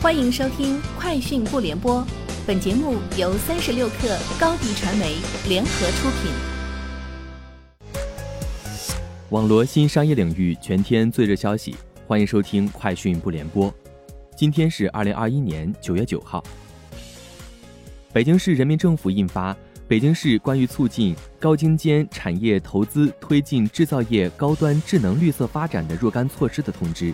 欢迎收听《快讯不联播》，本节目由三十六克高低传媒联合出品。网罗新商业领域全天最热消息，欢迎收听《快讯不联播》。今天是二零二一年九月九号。北京市人民政府印发《北京市关于促进高精尖产业投资、推进制造业高端智能绿色发展的若干措施》的通知。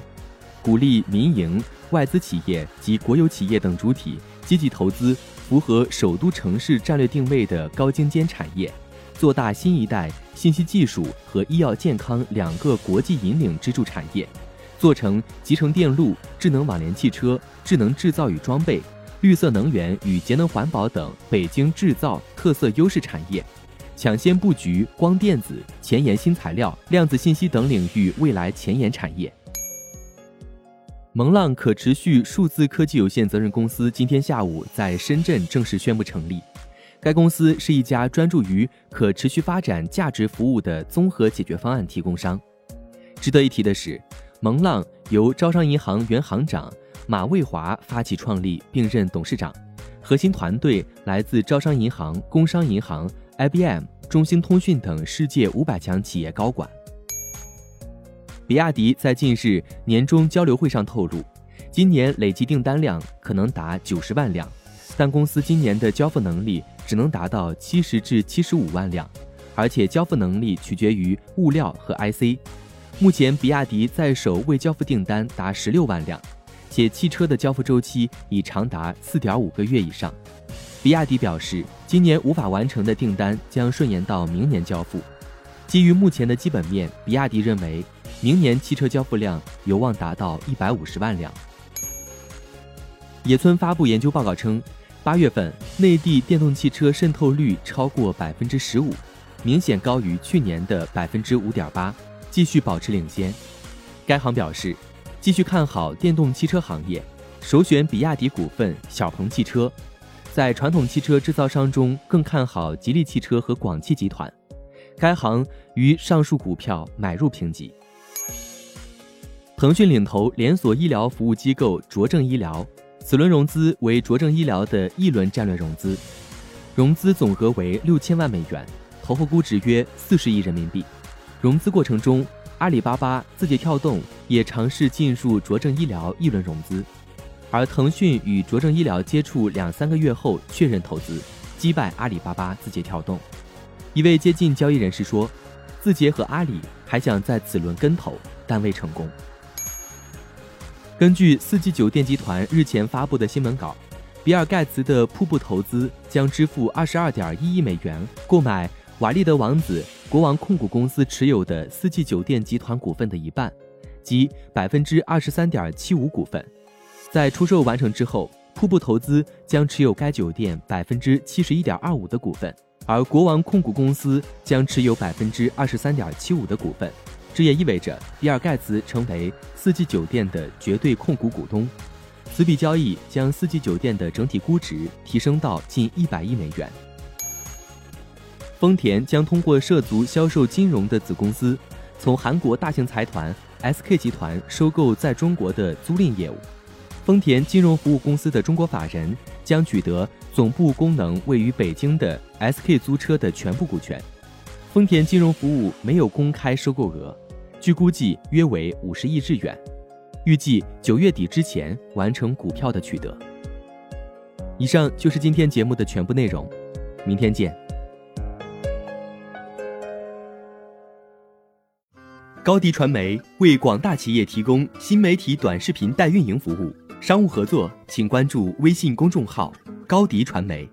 鼓励民营、外资企业及国有企业等主体积极投资符合首都城市战略定位的高精尖产业，做大新一代信息技术和医药健康两个国际引领支柱产业，做成集成电路、智能网联汽车、智能制造与装备、绿色能源与节能环保等北京制造特色优势产业，抢先布局光电子、前沿新材料、量子信息等领域未来前沿产业。蒙浪可持续数字科技有限责任公司今天下午在深圳正式宣布成立。该公司是一家专注于可持续发展价值服务的综合解决方案提供商。值得一提的是，蒙浪由招商银行原行长马卫华发起创立并任董事长，核心团队来自招商银行、工商银行、IBM、中兴通讯等世界五百强企业高管。比亚迪在近日年终交流会上透露，今年累计订单量可能达九十万辆，但公司今年的交付能力只能达到七十至七十五万辆，而且交付能力取决于物料和 IC。目前，比亚迪在手未交付订单达十六万辆，且汽车的交付周期已长达四点五个月以上。比亚迪表示，今年无法完成的订单将顺延到明年交付。基于目前的基本面，比亚迪认为。明年汽车交付量有望达到一百五十万辆。野村发布研究报告称，八月份内地电动汽车渗透率超过百分之十五，明显高于去年的百分之五点八，继续保持领先。该行表示，继续看好电动汽车行业，首选比亚迪股份、小鹏汽车。在传统汽车制造商中，更看好吉利汽车和广汽集团。该行于上述股票买入评级。腾讯领投连锁医疗服务机构卓正医疗，此轮融资为卓正医疗的一轮战略融资，融资总额为六千万美元，投后估值约四十亿人民币。融资过程中，阿里巴巴、字节跳动也尝试进入卓正医疗一轮融资，而腾讯与卓正医疗接触两三个月后确认投资，击败阿里巴巴、字节跳动。一位接近交易人士说，字节和阿里还想在此轮跟投，但未成功。根据四季酒店集团日前发布的新闻稿，比尔盖茨的瀑布投资将支付二十二点一亿美元购买瓦利德王子国王控股公司持有的四季酒店集团股份的一半，即百分之二十三点七五股份。在出售完成之后，瀑布投资将持有该酒店百分之七十一点二五的股份，而国王控股公司将持有百分之二十三点七五的股份。这也意味着比尔盖茨成为四季酒店的绝对控股股东。此笔交易将四季酒店的整体估值提升到近一百亿美元。丰田将通过涉足销售金融的子公司，从韩国大型财团 SK 集团收购在中国的租赁业务。丰田金融服务公司的中国法人将取得总部功能位于北京的 SK 租车的全部股权。丰田金融服务没有公开收购额。据估计约为五十亿日元，预计九月底之前完成股票的取得。以上就是今天节目的全部内容，明天见。高迪传媒为广大企业提供新媒体短视频代运营服务，商务合作请关注微信公众号高迪传媒。